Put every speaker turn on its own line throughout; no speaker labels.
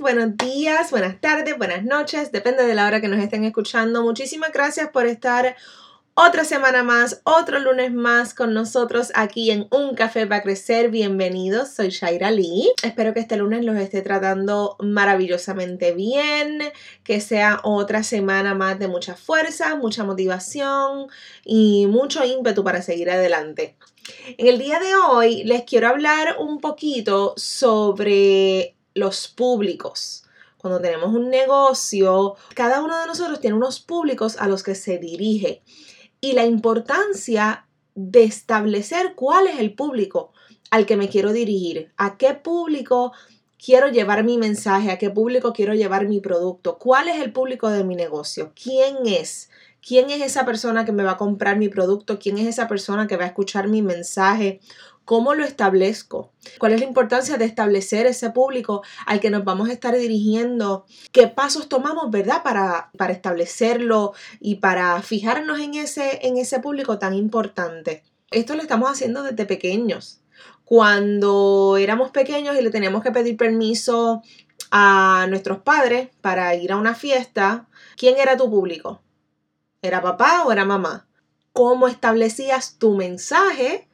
buenos días, buenas tardes, buenas noches, depende de la hora que nos estén escuchando. Muchísimas gracias por estar otra semana más, otro lunes más con nosotros aquí en Un Café para Crecer. Bienvenidos, soy Shaira Lee. Espero que este lunes los esté tratando maravillosamente bien, que sea otra semana más de mucha fuerza, mucha motivación y mucho ímpetu para seguir adelante. En el día de hoy les quiero hablar un poquito sobre los públicos. Cuando tenemos un negocio, cada uno de nosotros tiene unos públicos a los que se dirige y la importancia de establecer cuál es el público al que me quiero dirigir, a qué público quiero llevar mi mensaje, a qué público quiero llevar mi producto, cuál es el público de mi negocio, quién es, quién es esa persona que me va a comprar mi producto, quién es esa persona que va a escuchar mi mensaje, cómo lo establezco, cuál es la importancia de establecer ese público al que nos vamos a estar dirigiendo, qué pasos tomamos, ¿verdad? Para, para establecerlo y para fijarnos en ese, en ese público tan importante. Esto lo estamos haciendo desde pequeños. Cuando éramos pequeños y le teníamos que pedir permiso a nuestros padres para ir a una fiesta, ¿quién era tu público? ¿Era papá o era mamá? ¿Cómo establecías tu mensaje?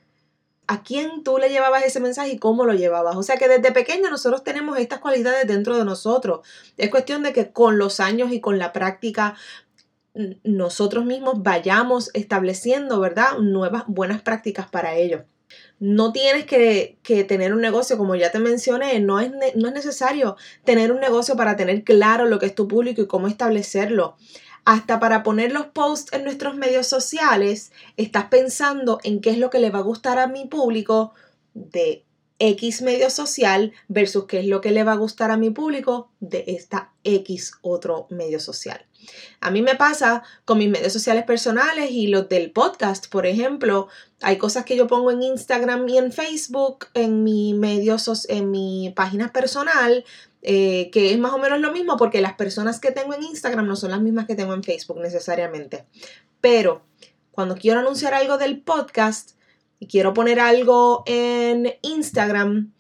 ¿A quién tú le llevabas ese mensaje y cómo lo llevabas? O sea que desde pequeño nosotros tenemos estas cualidades dentro de nosotros. Es cuestión de que con los años y con la práctica nosotros mismos vayamos estableciendo, ¿verdad? Nuevas buenas prácticas para ello. No tienes que, que, tener un negocio, como ya te mencioné, no es, no es necesario tener un negocio para tener claro lo que es tu público y cómo establecerlo hasta para poner los posts en nuestros medios sociales, estás pensando en qué es lo que le va a gustar a mi público de X medio social versus qué es lo que le va a gustar a mi público de esta X otro medio social. A mí me pasa con mis medios sociales personales y los del podcast, por ejemplo, hay cosas que yo pongo en Instagram y en Facebook, en mi en mi página personal, eh, que es más o menos lo mismo porque las personas que tengo en Instagram no son las mismas que tengo en Facebook necesariamente. Pero cuando quiero anunciar algo del podcast y quiero poner algo en Instagram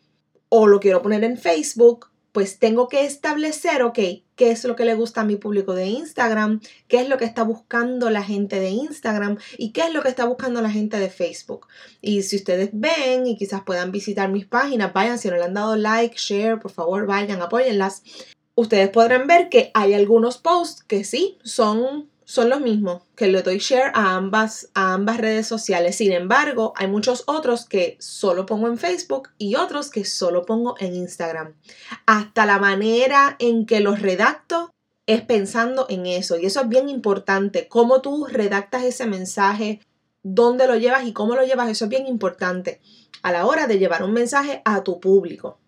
o lo quiero poner en Facebook, pues tengo que establecer, ok, qué es lo que le gusta a mi público de Instagram, qué es lo que está buscando la gente de Instagram y qué es lo que está buscando la gente de Facebook. Y si ustedes ven y quizás puedan visitar mis páginas, vayan, si no le han dado like, share, por favor, vayan, apóyenlas. Ustedes podrán ver que hay algunos posts que sí son son los mismos, que le doy share a ambas, a ambas redes sociales. Sin embargo, hay muchos otros que solo pongo en Facebook y otros que solo pongo en Instagram. Hasta la manera en que los redacto es pensando en eso. Y eso es bien importante. Cómo tú redactas ese mensaje, dónde lo llevas y cómo lo llevas, eso es bien importante a la hora de llevar un mensaje a tu público.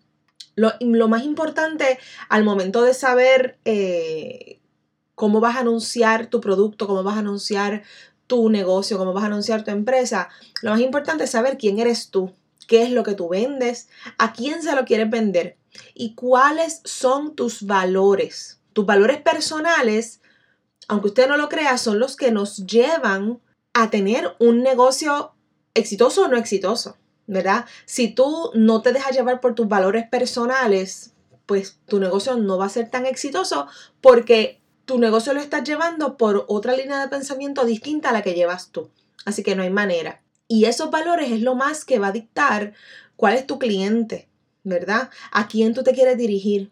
Lo, más importante al momento de saber eh, cómo vas a anunciar tu producto, cómo vas a anunciar tu negocio, cómo vas a anunciar tu empresa. Lo más importante es saber quién eres tú, qué es lo que tú vendes, a quién se lo quieres vender y cuáles son tus valores. Tus valores personales, aunque usted no lo crea, son los que nos llevan a tener un negocio exitoso o no exitoso, ¿verdad? Si tú no te dejas llevar por tus valores personales, pues tu negocio no va a ser tan exitoso porque tu negocio lo estás llevando por otra línea de pensamiento distinta a la que llevas tú. Así que no hay manera. Y esos valores es lo más que va a dictar cuál es tu cliente, ¿verdad? A quién tú te quieres dirigir.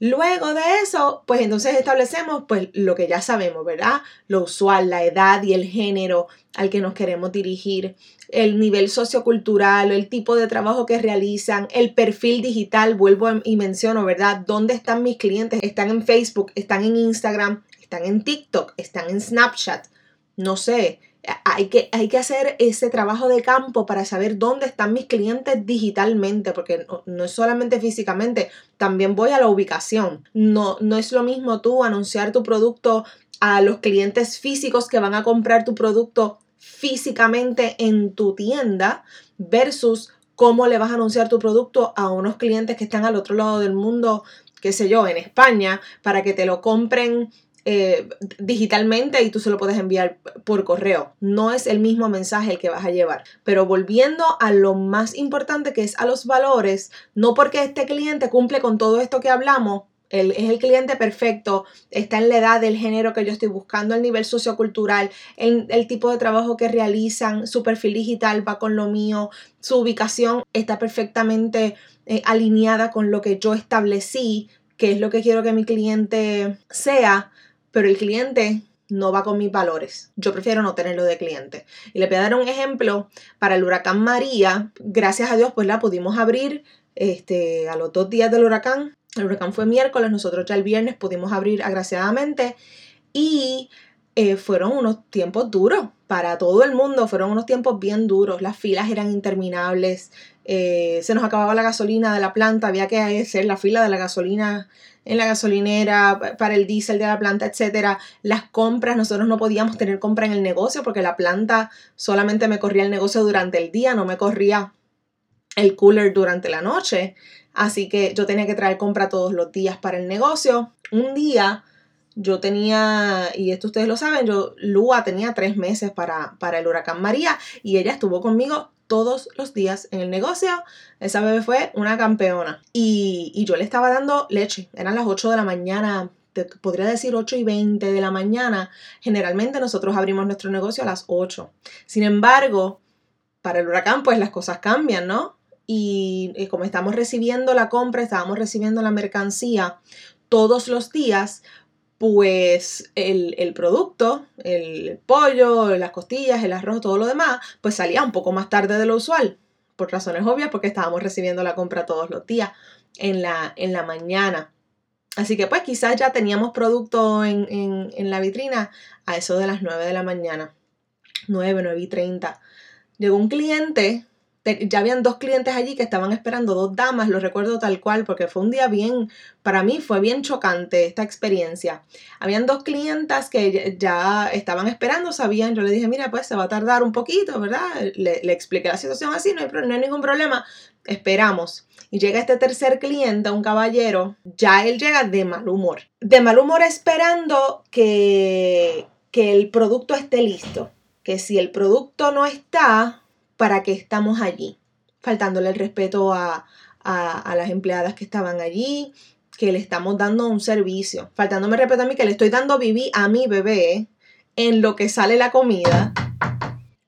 Luego de eso, pues entonces establecemos pues lo que ya sabemos, ¿verdad? Lo usual, la edad y el género al que nos queremos dirigir, el nivel sociocultural, el tipo de trabajo que realizan, el perfil digital, vuelvo y menciono, ¿verdad? ¿Dónde están mis clientes? ¿Están en Facebook? ¿Están en Instagram? ¿Están en TikTok? ¿Están en Snapchat? No sé, hay que, hay que hacer ese trabajo de campo para saber dónde están mis clientes digitalmente, porque no, es solamente físicamente, también voy a la ubicación. No, no es lo mismo tú anunciar tu producto a los clientes físicos que van a comprar tu producto físicamente en tu tienda versus cómo le vas a anunciar tu producto a unos clientes que están al otro lado del mundo, qué sé yo, en España, para que te lo compren eh, digitalmente y tú se lo puedes enviar por correo. No es el mismo mensaje el que vas a llevar. Pero volviendo a lo más importante que es a los valores, no porque este cliente cumple con todo esto que hablamos, él es el cliente perfecto, está en la edad del género que yo estoy buscando, el nivel sociocultural, el, el tipo de trabajo que realizan, su perfil digital va con lo mío, su ubicación está perfectamente eh, alineada con lo que yo establecí, que es lo que quiero que mi cliente sea pero el cliente no va con mis valores. Yo prefiero no tenerlo de cliente. Y le voy a dar un ejemplo para el huracán María. Gracias a Dios, pues la pudimos abrir este, a los dos días del huracán. El huracán fue miércoles, nosotros ya el viernes pudimos abrir agraciadamente. Y eh, fueron unos tiempos duros para todo el mundo, fueron unos tiempos bien duros. Las filas eran interminables. Eh, se nos acababa la gasolina de la planta, había que hacer la fila de la gasolina en la gasolinera, para el diésel de la planta, etcétera. Las compras, nosotros no podíamos tener compra en el negocio porque la planta solamente me corría el negocio durante el día, no me corría el cooler durante la noche. Así que yo tenía que traer compra todos los días para el negocio. Un día yo tenía, y esto ustedes lo saben, yo, Lua tenía tres meses para, para el huracán María y ella estuvo conmigo todos los días en el negocio. Esa bebé fue una campeona. Y, yo le estaba dando leche. Eran las 8 de la mañana, te podría decir 8 y 20 de la mañana. Generalmente nosotros abrimos nuestro negocio a las 8. Sin embargo, para el huracán, pues las cosas cambian, ¿no? Y, y como estamos recibiendo la compra, estábamos recibiendo la mercancía todos los días, pues el, producto, el pollo, las costillas, el arroz, todo lo demás, pues salía un poco más tarde de lo usual, por razones obvias, porque estábamos recibiendo la compra todos los días en la, en la mañana. Así que pues quizás ya teníamos producto en, en, la vitrina a eso de las 9 de la mañana, 9, 9 y 30. Llegó un cliente ya habían dos clientes allí que estaban esperando, dos damas, lo recuerdo tal cual, porque fue un día bien, para mí fue bien chocante esta experiencia. Habían dos clientas que ya estaban esperando, sabían, yo le dije, mira, pues se va a tardar un poquito, ¿verdad? Le, expliqué la situación así, no hay, no hay ningún problema, esperamos. Y llega este tercer cliente, un caballero, ya él llega de mal humor. De mal humor esperando que, que el producto esté listo. Que si el producto no está, para qué estamos allí, faltándole el respeto a, las empleadas que estaban allí, que le estamos dando un servicio, faltándome el respeto a mí, que le estoy dando vivir a mi bebé en lo que sale la comida.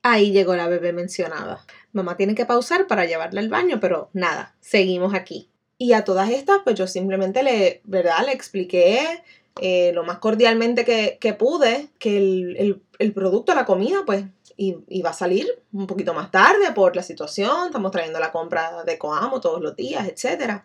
Ahí llegó la bebé mencionada. Mamá tiene que pausar para llevarla al baño, pero nada, seguimos aquí. Y a todas estas, pues yo simplemente le, ¿verdad? Le expliqué eh, lo más cordialmente que, pude que el, el, producto, la comida, pues y, va a salir un poquito más tarde por la situación, estamos trayendo la compra de Coamo todos los días, etc.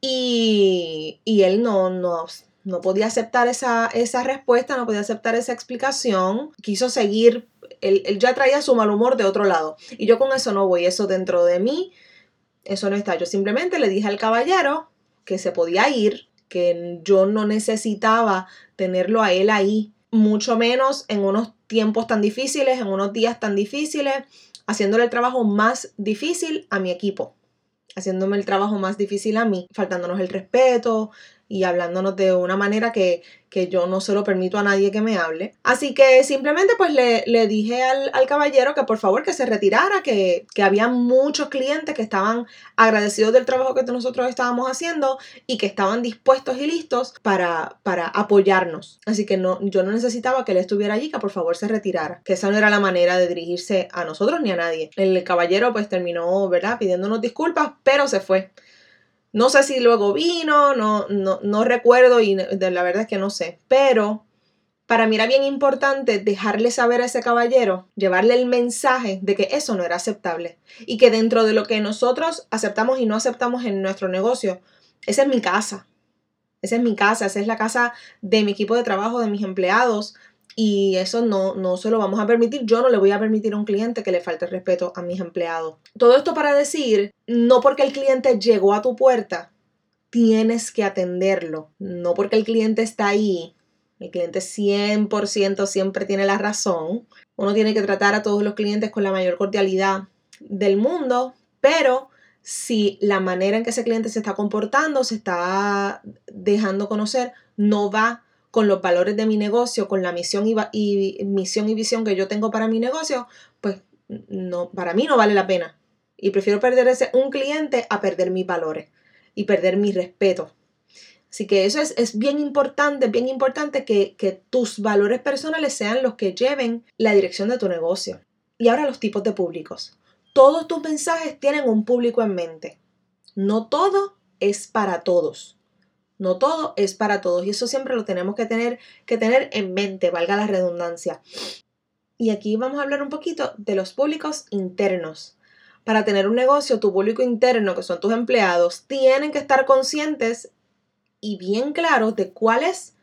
Y, él no, no, no podía aceptar esa, esa respuesta, no podía aceptar esa explicación, quiso seguir, él, él ya traía su mal humor de otro lado. Y yo con eso no voy, eso dentro de mí, eso no está. Yo simplemente le dije al caballero que se podía ir, que yo no necesitaba tenerlo a él ahí, mucho menos en unos tiempos tan difíciles, en unos días tan difíciles, haciéndole el trabajo más difícil a mi equipo, haciéndome el trabajo más difícil a mí, faltándonos el respeto, y hablándonos de una manera que, yo no se lo permito a nadie que me hable. Así que simplemente pues le, dije al, caballero que por favor que se retirara, que, había muchos clientes que estaban agradecidos del trabajo que nosotros estábamos haciendo y que estaban dispuestos y listos para, para apoyarnos. Así que no, yo no necesitaba que él estuviera allí, que por favor se retirara, que esa no era la manera de dirigirse a nosotros ni a nadie. El caballero pues terminó, ¿verdad? Pidiéndonos disculpas, pero se fue. No sé si luego vino, no, no, no recuerdo y de la verdad es que no sé, pero para mí era bien importante dejarle saber a ese caballero, llevarle el mensaje de que eso no era aceptable y que dentro de lo que nosotros aceptamos y no aceptamos en nuestro negocio, esa es mi casa. Esa es mi casa, esa es la casa de mi equipo de trabajo, de mis empleados, y eso no, no se lo vamos a permitir. Yo no le voy a permitir a un cliente que le falte respeto a mis empleados. Todo esto para decir, no porque el cliente llegó a tu puerta, tienes que atenderlo. No porque el cliente está ahí, el cliente 100% siempre tiene la razón. Uno tiene que tratar a todos los clientes con la mayor cordialidad del mundo, pero si la manera en que ese cliente se está comportando, se está dejando conocer, no va con los valores de mi negocio, con la misión y, misión y visión que yo tengo para mi negocio, pues no, para mí no vale la pena. Y prefiero perder ese un cliente a perder mis valores y perder mi respeto. Así que eso es, bien importante, bien importante que, que tus valores personales sean los que lleven la dirección de tu negocio. Y ahora los tipos de públicos. Todos tus mensajes tienen un público en mente. No todo es para todos. No todo es para todos y eso siempre lo tenemos que tener, que tener en mente, valga la redundancia. Y aquí vamos a hablar un poquito de los públicos internos. Para tener un negocio, tu público interno, que son tus empleados, tienen que estar conscientes y bien claros de cuál es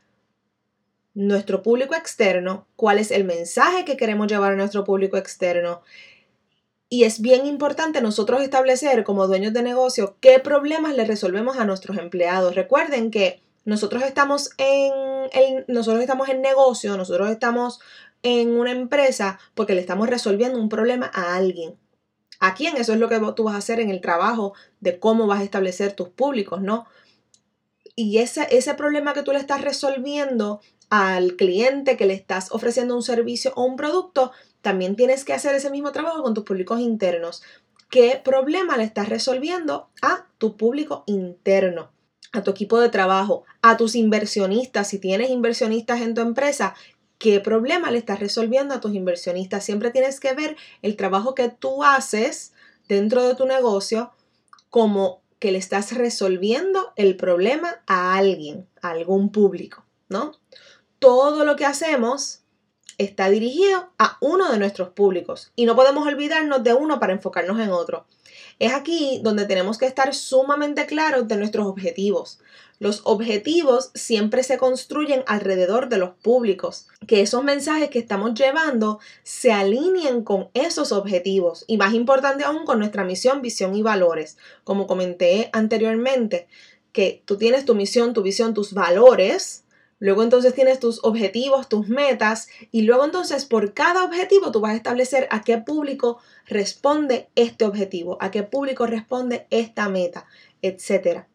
nuestro público externo, cuál es el mensaje que queremos llevar a nuestro público externo y es bien importante nosotros establecer como dueños de negocio qué problemas le resolvemos a nuestros empleados. Recuerden que nosotros estamos en, nosotros estamos en negocio, nosotros estamos en una empresa porque le estamos resolviendo un problema a alguien. ¿A quién? Eso es lo que tú vas a hacer en el trabajo de cómo vas a establecer tus públicos, ¿no? Y ese, ese problema que tú le estás resolviendo al cliente que le estás ofreciendo un servicio o un producto, también tienes que hacer ese mismo trabajo con tus públicos internos. ¿Qué problema le estás resolviendo a tu público interno? a tu equipo de trabajo, a tus inversionistas, si tienes inversionistas en tu empresa, ¿qué problema le estás resolviendo a tus inversionistas? Siempre tienes que ver el trabajo que tú haces dentro de tu negocio como que le estás resolviendo el problema a alguien, a algún público, ¿no? Todo lo que hacemos está dirigido a uno de nuestros públicos y no podemos olvidarnos de uno para enfocarnos en otro. Es aquí donde tenemos que estar sumamente claros de nuestros objetivos. Los objetivos siempre se construyen alrededor de los públicos, que esos mensajes que estamos llevando se alineen con esos objetivos y más importante aún con nuestra misión, visión y valores. Como comenté anteriormente, que tú tienes tu misión, tu visión, tus valores, Luego entonces tienes tus objetivos, tus metas y luego entonces por cada objetivo tú vas a establecer a qué público responde este objetivo, a qué público responde esta meta, etc.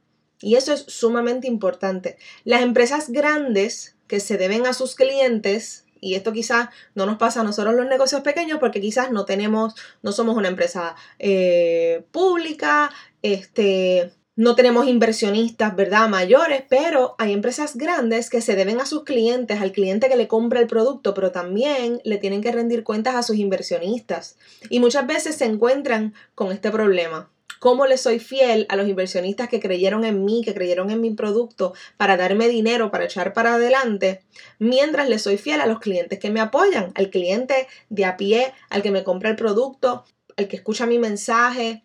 Y eso es sumamente importante. Las empresas grandes que se deben a sus clientes, y esto quizás no nos pasa a nosotros los negocios pequeños porque quizás no tenemos, no somos una empresa eh, pública, este, no tenemos inversionistas, ¿verdad? Mayores, pero hay empresas grandes que se deben a sus clientes, al cliente que le compra el producto, pero también le tienen que rendir cuentas a sus inversionistas. Y muchas veces se encuentran con este problema. ¿Cómo le soy fiel a los inversionistas que creyeron en mí, que creyeron en mi producto para darme dinero, para echar para adelante, mientras le soy fiel a los clientes que me apoyan, al cliente de a pie, al que me compra el producto, al que escucha mi mensaje,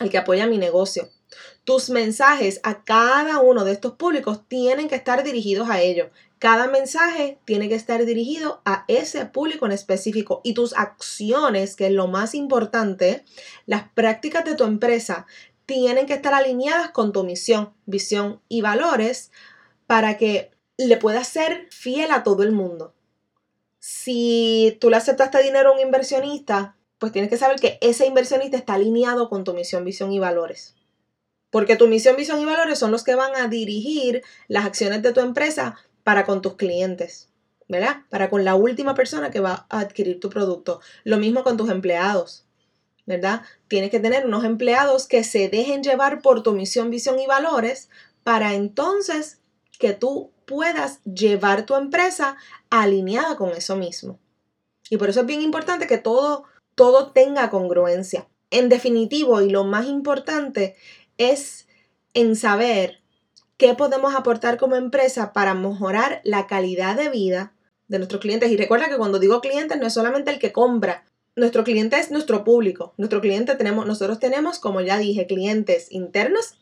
al que apoya mi negocio? Tus mensajes a cada uno de estos públicos tienen que estar dirigidos a ellos. Cada mensaje tiene que estar dirigido a ese público en específico y tus acciones, que es lo más importante, las prácticas de tu empresa tienen que estar alineadas con tu misión, visión y valores para que le puedas ser fiel a todo el mundo. Si tú le aceptaste dinero a un inversionista, pues tienes que saber que ese inversionista está alineado con tu misión, visión y valores. Porque tu misión, visión y valores son los que van a dirigir las acciones de tu empresa para con tus clientes, ¿verdad? Para con la última persona que va a adquirir tu producto. Lo mismo con tus empleados, ¿verdad? Tienes que tener unos empleados que se dejen llevar por tu misión, visión y valores para entonces que tú puedas llevar tu empresa alineada con eso mismo. Y por eso es bien importante que todo, todo tenga congruencia. En definitivo, y lo más importante, es en saber qué podemos aportar como empresa para mejorar la calidad de vida de nuestros clientes. Y recuerda que cuando digo clientes no es solamente el que compra, nuestro cliente es nuestro público. Nuestro cliente tenemos, nosotros tenemos, como ya dije, clientes internos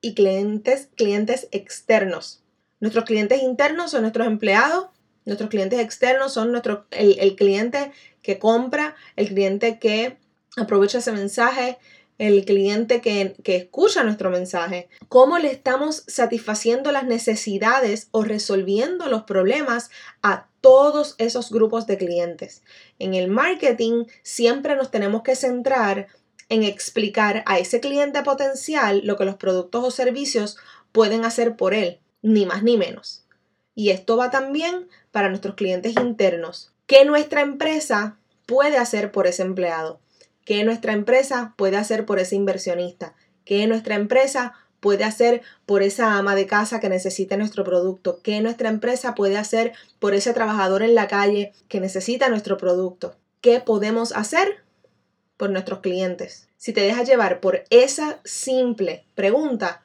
y clientes, clientes externos. Nuestros clientes internos son nuestros empleados, nuestros clientes externos son nuestro, el, el cliente que compra, el cliente que aprovecha ese mensaje, el cliente que, que, escucha nuestro mensaje, cómo le estamos satisfaciendo las necesidades o resolviendo los problemas a todos esos grupos de clientes. En el marketing siempre nos tenemos que centrar en explicar a ese cliente potencial lo que los productos o servicios pueden hacer por él, ni más ni menos. Y esto va también para nuestros clientes internos. ¿Qué nuestra empresa puede hacer por ese empleado? ¿Qué nuestra empresa puede hacer por ese inversionista? ¿Qué nuestra empresa puede hacer por esa ama de casa que necesita nuestro producto? ¿Qué nuestra empresa puede hacer por ese trabajador en la calle que necesita nuestro producto? ¿Qué podemos hacer por nuestros clientes? Si te dejas llevar por esa simple pregunta,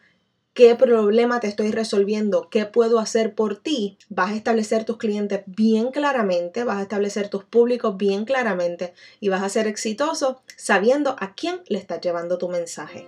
qué problema te estoy resolviendo, qué puedo hacer por ti, vas a establecer tus clientes bien claramente, vas a establecer tus públicos bien claramente y vas a ser exitoso sabiendo a quién le estás llevando tu mensaje.